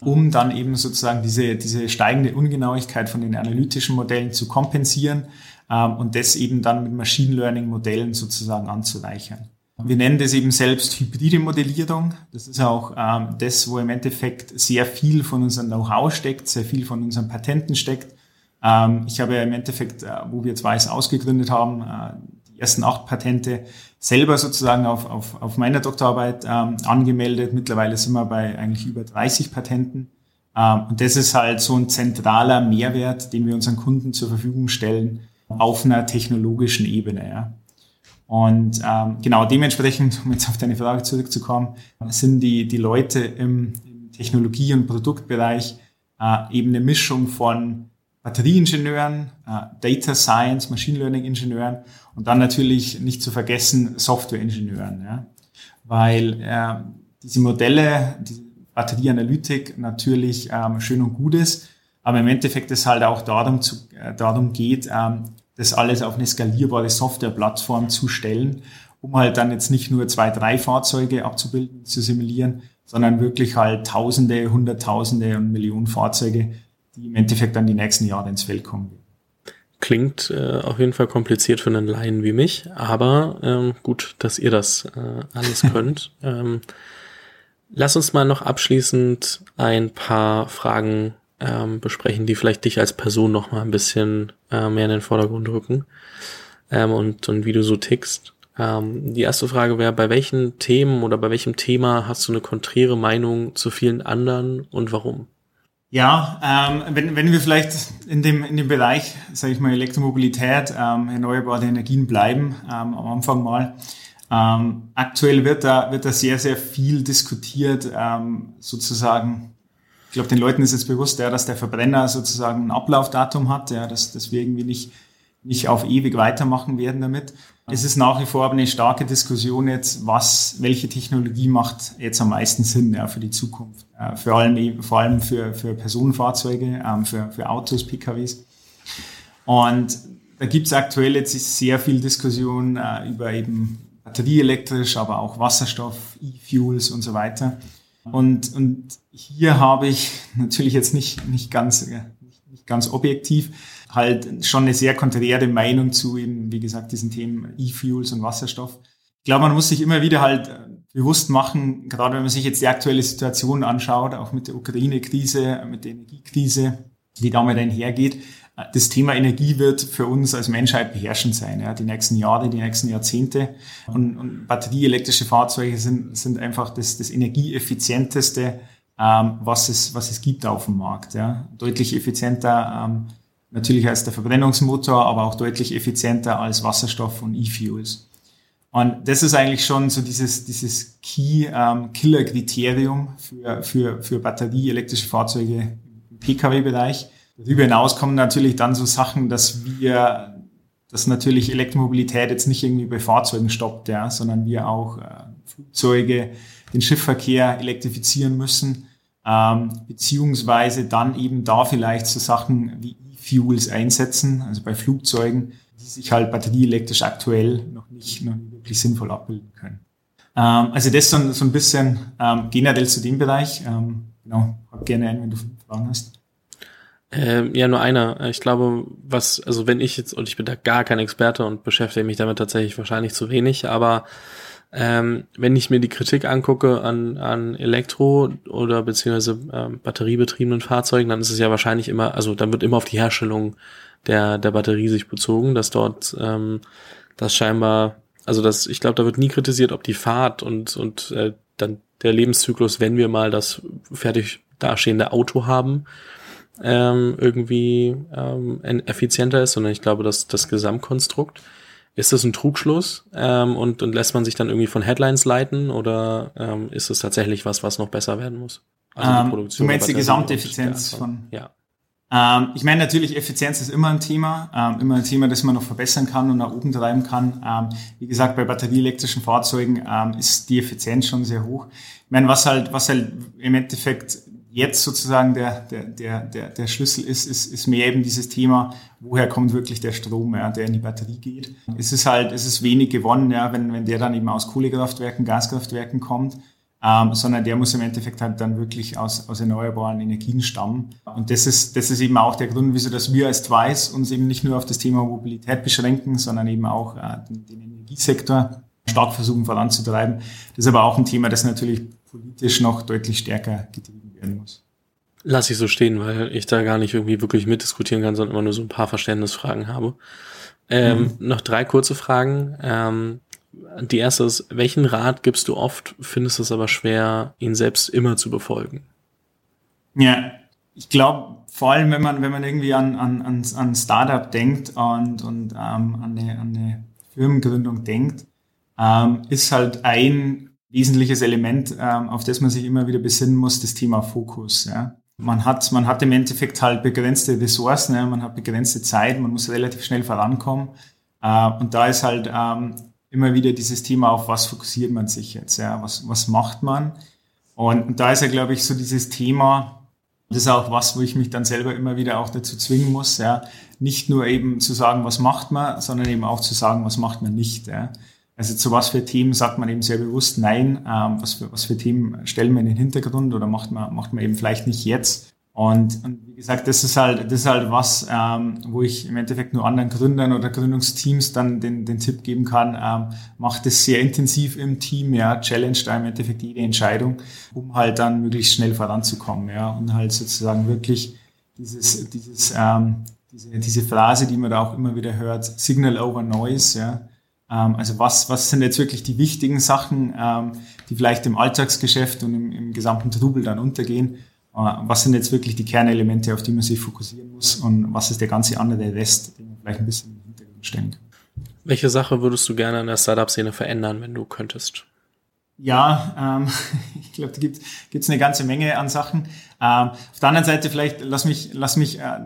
um dann eben sozusagen diese, diese steigende Ungenauigkeit von den analytischen Modellen zu kompensieren ähm, und das eben dann mit Machine Learning Modellen sozusagen anzureichern. Wir nennen das eben selbst hybride Modellierung. Das ist auch ähm, das, wo im Endeffekt sehr viel von unserem Know-how steckt, sehr viel von unseren Patenten steckt ähm, ich habe ja im Endeffekt, äh, wo wir Weiß ausgegründet haben, äh, die ersten acht Patente selber sozusagen auf, auf, auf meiner Doktorarbeit ähm, angemeldet. Mittlerweile sind wir bei eigentlich über 30 Patenten. Ähm, und das ist halt so ein zentraler Mehrwert, den wir unseren Kunden zur Verfügung stellen auf einer technologischen Ebene. Ja. Und ähm, genau dementsprechend, um jetzt auf deine Frage zurückzukommen, sind die, die Leute im, im Technologie- und Produktbereich äh, eben eine Mischung von Batterieingenieuren, äh, Data Science, Machine Learning Ingenieuren und dann natürlich nicht zu vergessen Softwareingenieuren, ja? weil äh, diese Modelle, die Batterieanalytik natürlich ähm, schön und gut ist, aber im Endeffekt es halt auch darum, zu, äh, darum geht, ähm, das alles auf eine skalierbare Softwareplattform zu stellen, um halt dann jetzt nicht nur zwei, drei Fahrzeuge abzubilden, zu simulieren, sondern wirklich halt Tausende, Hunderttausende und Millionen Fahrzeuge die im Endeffekt dann die nächsten Jahre ins Feld kommen. Klingt äh, auf jeden Fall kompliziert für einen Laien wie mich, aber ähm, gut, dass ihr das äh, alles könnt. ähm, lass uns mal noch abschließend ein paar Fragen ähm, besprechen, die vielleicht dich als Person noch mal ein bisschen äh, mehr in den Vordergrund rücken ähm, und, und wie du so tickst. Ähm, die erste Frage wäre, bei welchen Themen oder bei welchem Thema hast du eine konträre Meinung zu vielen anderen und warum? Ja, ähm, wenn, wenn wir vielleicht in dem, in dem Bereich, sage ich mal, Elektromobilität, ähm, erneuerbare Energien bleiben, ähm, am Anfang mal. Ähm, aktuell wird da, wird da sehr, sehr viel diskutiert, ähm, sozusagen. Ich glaube, den Leuten ist jetzt bewusst, ja, dass der Verbrenner sozusagen ein Ablaufdatum hat, ja, dass, dass wir irgendwie nicht, nicht auf ewig weitermachen werden damit. Es ist nach wie vor aber eine starke Diskussion jetzt, was, welche Technologie macht jetzt am meisten Sinn ja, für die Zukunft. Äh, vor allem, vor allem für, für Personenfahrzeuge, ähm, für, für Autos, PKWs. Und da gibt es aktuell jetzt sehr viel Diskussion äh, über eben batterieelektrisch, aber auch Wasserstoff, E-Fuels und so weiter. Und, und hier habe ich natürlich jetzt nicht, nicht, ganz, äh, nicht ganz objektiv, halt schon eine sehr konträre Meinung zu eben, wie gesagt, diesen Themen E-Fuels und Wasserstoff. Ich glaube, man muss sich immer wieder halt äh, bewusst machen, gerade wenn man sich jetzt die aktuelle Situation anschaut, auch mit der Ukraine-Krise, mit der Energiekrise, die damit einhergeht, äh, das Thema Energie wird für uns als Menschheit beherrschend sein, ja, die nächsten Jahre, die nächsten Jahrzehnte. Und, und batterieelektrische Fahrzeuge sind, sind einfach das, das energieeffizienteste, ähm, was, es, was es gibt auf dem Markt. Ja. Deutlich effizienter ähm, natürlich als der Verbrennungsmotor, aber auch deutlich effizienter als Wasserstoff und E-Fuels. Und das ist eigentlich schon so dieses, dieses Key-Killer-Kriterium ähm, für, für, für batterieelektrische Fahrzeuge im Pkw-Bereich. Darüber hinaus kommen natürlich dann so Sachen, dass wir, dass natürlich Elektromobilität jetzt nicht irgendwie bei Fahrzeugen stoppt, ja, sondern wir auch äh, Flugzeuge, den Schiffverkehr elektrifizieren müssen, ähm, beziehungsweise dann eben da vielleicht so Sachen wie E-Fuels einsetzen, also bei Flugzeugen, die sich halt batterieelektrisch aktuell noch nicht, noch nicht wirklich sinnvoll abbilden können. Ähm, also das so, so ein bisschen ähm, generell zu dem Bereich. Ähm, genau, hab gerne ein, wenn du Fragen hast. Ähm, ja, nur einer. Ich glaube, was, also wenn ich jetzt, und ich bin da gar kein Experte und beschäftige mich damit tatsächlich wahrscheinlich zu wenig, aber ähm, wenn ich mir die Kritik angucke an, an Elektro- oder beziehungsweise ähm, batteriebetriebenen Fahrzeugen, dann ist es ja wahrscheinlich immer, also dann wird immer auf die Herstellung der, der Batterie sich bezogen, dass dort ähm, das scheinbar, also das, ich glaube, da wird nie kritisiert, ob die Fahrt und, und äh, dann der Lebenszyklus, wenn wir mal das fertig dastehende Auto haben, ähm, irgendwie ähm, effizienter ist, sondern ich glaube, dass das Gesamtkonstrukt ist das ein Trugschluss ähm, und, und lässt man sich dann irgendwie von Headlines leiten oder ähm, ist es tatsächlich was, was noch besser werden muss? Also die ähm, Produktion du meinst die Gesamteffizienz von? Ja. Ähm, ich meine natürlich, Effizienz ist immer ein Thema, ähm, immer ein Thema, das man noch verbessern kann und nach oben treiben kann. Ähm, wie gesagt, bei batterieelektrischen Fahrzeugen ähm, ist die Effizienz schon sehr hoch. Ich meine, was halt, was halt im Endeffekt jetzt sozusagen der, der, der, der, der Schlüssel ist, ist, ist mehr eben dieses Thema, woher kommt wirklich der Strom, ja, der in die Batterie geht. Es ist halt, es ist wenig gewonnen, ja, wenn, wenn der dann eben aus Kohlekraftwerken, Gaskraftwerken kommt, ähm, sondern der muss im Endeffekt halt dann wirklich aus, aus erneuerbaren Energien stammen. Und das ist, das ist eben auch der Grund, wieso dass wir als Twice uns eben nicht nur auf das Thema Mobilität beschränken, sondern eben auch äh, den, den Energiesektor stark versuchen voranzutreiben. Das ist aber auch ein Thema, das natürlich politisch noch deutlich stärker getrieben werden muss. Lass ich so stehen, weil ich da gar nicht irgendwie wirklich mitdiskutieren kann, sondern immer nur so ein paar Verständnisfragen habe. Ähm, mhm. Noch drei kurze Fragen. Ähm, die erste ist, welchen Rat gibst du oft, findest es aber schwer, ihn selbst immer zu befolgen? Ja, ich glaube, vor allem wenn man, wenn man irgendwie an, an, an, an Startup denkt und, und ähm, an, eine, an eine Firmengründung denkt, ähm, ist halt ein wesentliches Element, ähm, auf das man sich immer wieder besinnen muss, das Thema Fokus. Ja. Man hat, man hat im Endeffekt halt begrenzte Ressourcen, man hat begrenzte Zeit, man muss relativ schnell vorankommen. Äh, und da ist halt ähm, immer wieder dieses Thema, auf was fokussiert man sich jetzt, ja, was, was macht man? Und, und da ist ja, glaube ich, so dieses Thema, das ist auch was, wo ich mich dann selber immer wieder auch dazu zwingen muss, ja, nicht nur eben zu sagen, was macht man, sondern eben auch zu sagen, was macht man nicht. Ja. Also zu was für Themen sagt man eben sehr bewusst Nein, ähm, was, für, was für Themen stellen wir in den Hintergrund oder macht man, macht man eben vielleicht nicht jetzt. Und, und wie gesagt, das ist halt, das ist halt was, ähm, wo ich im Endeffekt nur anderen Gründern oder Gründungsteams dann den, den Tipp geben kann, ähm, macht es sehr intensiv im Team, ja, challenge da im Endeffekt jede Entscheidung, um halt dann möglichst schnell voranzukommen, ja, und halt sozusagen wirklich dieses, dieses, ähm, diese, diese Phrase, die man da auch immer wieder hört, Signal over Noise, ja, also was, was sind jetzt wirklich die wichtigen Sachen, ähm, die vielleicht im Alltagsgeschäft und im, im gesamten Trubel dann untergehen? Äh, was sind jetzt wirklich die Kernelemente, auf die man sich fokussieren muss? Und was ist der ganze andere Rest, den man vielleicht ein bisschen im Hintergrund stellen kann? Welche Sache würdest du gerne in der Startup-Szene verändern, wenn du könntest? Ja, ähm, ich glaube, da gibt es eine ganze Menge an Sachen. Ähm, auf der anderen Seite vielleicht, lass mich, lass mich äh,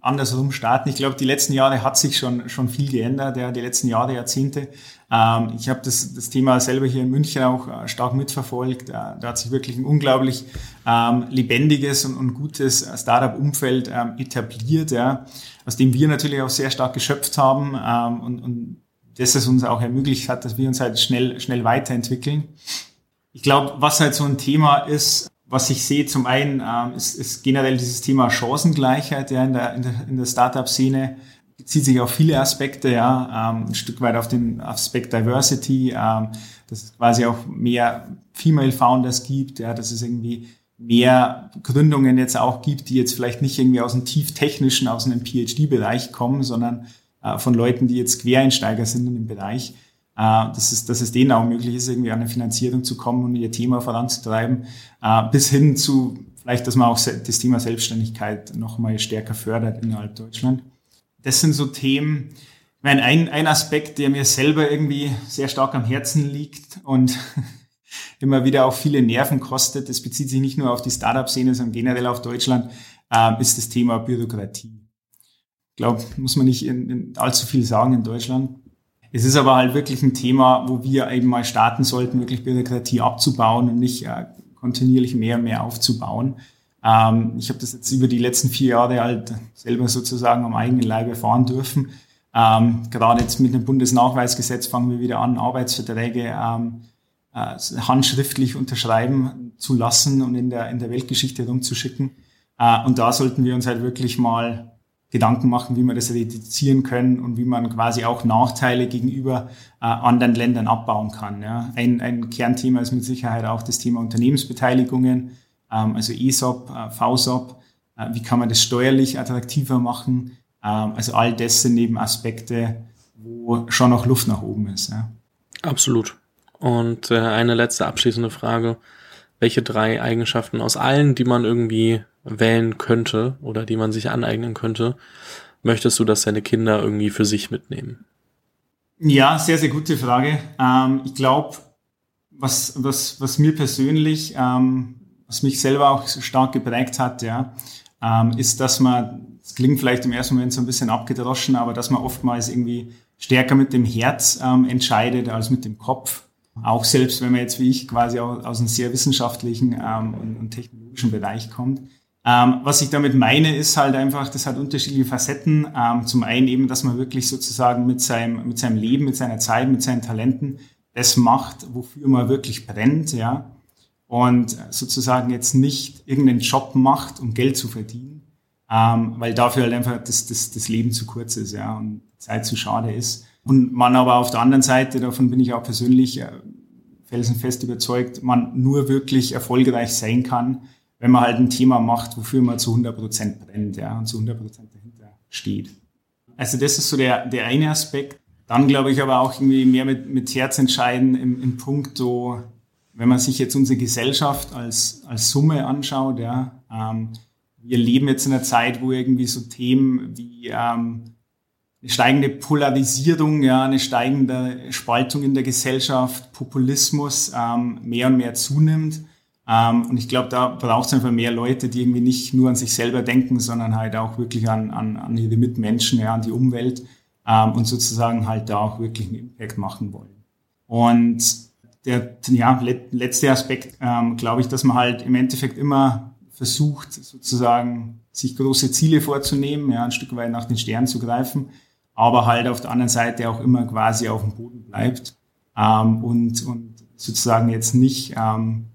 andersrum starten. Ich glaube, die letzten Jahre hat sich schon, schon viel geändert, ja, die letzten Jahre, Jahrzehnte. Ähm, ich habe das, das Thema selber hier in München auch äh, stark mitverfolgt. Äh, da hat sich wirklich ein unglaublich ähm, lebendiges und, und gutes Startup-Umfeld ähm, etabliert, ja, aus dem wir natürlich auch sehr stark geschöpft haben ähm, und, und das es uns auch ermöglicht hat, dass wir uns halt schnell, schnell weiterentwickeln. Ich glaube, was halt so ein Thema ist, was ich sehe, zum einen ähm, ist, ist generell dieses Thema Chancengleichheit ja, in der, in der, in der Startup-Szene. bezieht sich auf viele Aspekte, ja, ähm, ein Stück weit auf den Aspekt Diversity, ähm, dass es quasi auch mehr Female Founders gibt, ja, dass es irgendwie mehr Gründungen jetzt auch gibt, die jetzt vielleicht nicht irgendwie aus dem tief technischen, aus einem PhD-Bereich kommen, sondern von Leuten, die jetzt Quereinsteiger sind in dem Bereich, äh, dass, es, dass es denen auch möglich ist, irgendwie an eine Finanzierung zu kommen und ihr Thema voranzutreiben, äh, bis hin zu vielleicht, dass man auch das Thema Selbstständigkeit noch mal stärker fördert innerhalb Deutschland. Das sind so Themen, ich meine, ein, ein Aspekt, der mir selber irgendwie sehr stark am Herzen liegt und immer wieder auch viele Nerven kostet, das bezieht sich nicht nur auf die Startup-Szene, sondern generell auf Deutschland, äh, ist das Thema Bürokratie. Glaube, muss man nicht in, in allzu viel sagen in Deutschland. Es ist aber halt wirklich ein Thema, wo wir eben mal starten sollten, wirklich Bürokratie abzubauen und nicht äh, kontinuierlich mehr und mehr aufzubauen. Ähm, ich habe das jetzt über die letzten vier Jahre halt selber sozusagen am eigenen Leib erfahren dürfen. Ähm, gerade jetzt mit dem Bundesnachweisgesetz fangen wir wieder an, Arbeitsverträge ähm, äh, handschriftlich unterschreiben zu lassen und in der, in der Weltgeschichte rumzuschicken. Äh, und da sollten wir uns halt wirklich mal Gedanken machen, wie wir das reduzieren können und wie man quasi auch Nachteile gegenüber äh, anderen Ländern abbauen kann. Ja. Ein, ein Kernthema ist mit Sicherheit auch das Thema Unternehmensbeteiligungen, ähm, also ESOP, äh, VSOP. Äh, wie kann man das steuerlich attraktiver machen? Ähm, also all das sind eben Aspekte, wo schon noch Luft nach oben ist. Ja. Absolut. Und äh, eine letzte abschließende Frage. Welche drei Eigenschaften aus allen, die man irgendwie wählen könnte oder die man sich aneignen könnte, möchtest du, dass deine Kinder irgendwie für sich mitnehmen? Ja, sehr, sehr gute Frage. Ähm, ich glaube, was, was, was mir persönlich, ähm, was mich selber auch stark geprägt hat, ja, ähm, ist, dass man, es klingt vielleicht im ersten Moment so ein bisschen abgedroschen, aber dass man oftmals irgendwie stärker mit dem Herz ähm, entscheidet als mit dem Kopf. Auch selbst wenn man jetzt wie ich quasi aus, aus einem sehr wissenschaftlichen ähm, und, und technologischen Bereich kommt. Ähm, was ich damit meine, ist halt einfach, das hat unterschiedliche Facetten. Ähm, zum einen eben, dass man wirklich sozusagen mit seinem, mit seinem Leben, mit seiner Zeit, mit seinen Talenten das macht, wofür man wirklich brennt, ja. Und sozusagen jetzt nicht irgendeinen Job macht, um Geld zu verdienen, ähm, weil dafür halt einfach das, das, das Leben zu kurz ist, ja, und Zeit zu schade ist. Und man aber auf der anderen Seite, davon bin ich auch persönlich äh, felsenfest überzeugt, man nur wirklich erfolgreich sein kann, wenn man halt ein Thema macht, wofür man zu 100 Prozent brennt ja, und zu 100 Prozent dahinter steht. Also das ist so der, der eine Aspekt. Dann glaube ich aber auch irgendwie mehr mit, mit Herz entscheiden im, im Punkt, so, wenn man sich jetzt unsere Gesellschaft als, als Summe anschaut, ja, ähm, wir leben jetzt in einer Zeit, wo irgendwie so Themen wie ähm, eine steigende Polarisierung, ja, eine steigende Spaltung in der Gesellschaft, Populismus ähm, mehr und mehr zunimmt. Ähm, und ich glaube, da braucht es einfach mehr Leute, die irgendwie nicht nur an sich selber denken, sondern halt auch wirklich an, an, an ihre Mitmenschen, ja, an die Umwelt ähm, und sozusagen halt da auch wirklich einen Impact machen wollen. Und der ja, letzte Aspekt, ähm, glaube ich, dass man halt im Endeffekt immer versucht, sozusagen sich große Ziele vorzunehmen, ja, ein Stück weit nach den Sternen zu greifen, aber halt auf der anderen Seite auch immer quasi auf dem Boden bleibt ähm, und, und sozusagen jetzt nicht ähm,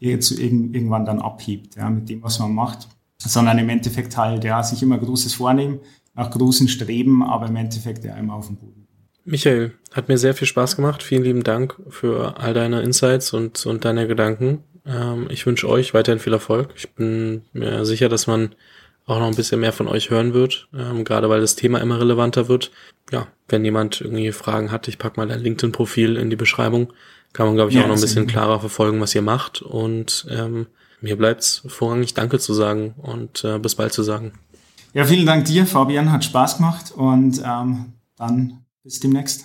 irgendwann dann abhebt, ja, mit dem, was man macht, sondern im Endeffekt halt, ja, sich immer Großes vornehmen, nach großen Streben, aber im Endeffekt ja immer auf dem Boden. Michael, hat mir sehr viel Spaß gemacht. Vielen lieben Dank für all deine Insights und, und deine Gedanken. Ähm, ich wünsche euch weiterhin viel Erfolg. Ich bin mir sicher, dass man auch noch ein bisschen mehr von euch hören wird, ähm, gerade weil das Thema immer relevanter wird. Ja, wenn jemand irgendwie Fragen hat, ich pack mal dein LinkedIn-Profil in die Beschreibung kann man, glaube ich, ja, auch noch ein bisschen klarer verfolgen, was ihr macht. Und ähm, mir bleibt's vorrangig Danke zu sagen und äh, bis bald zu sagen. Ja, vielen Dank dir, Fabian. Hat Spaß gemacht und ähm, dann bis demnächst.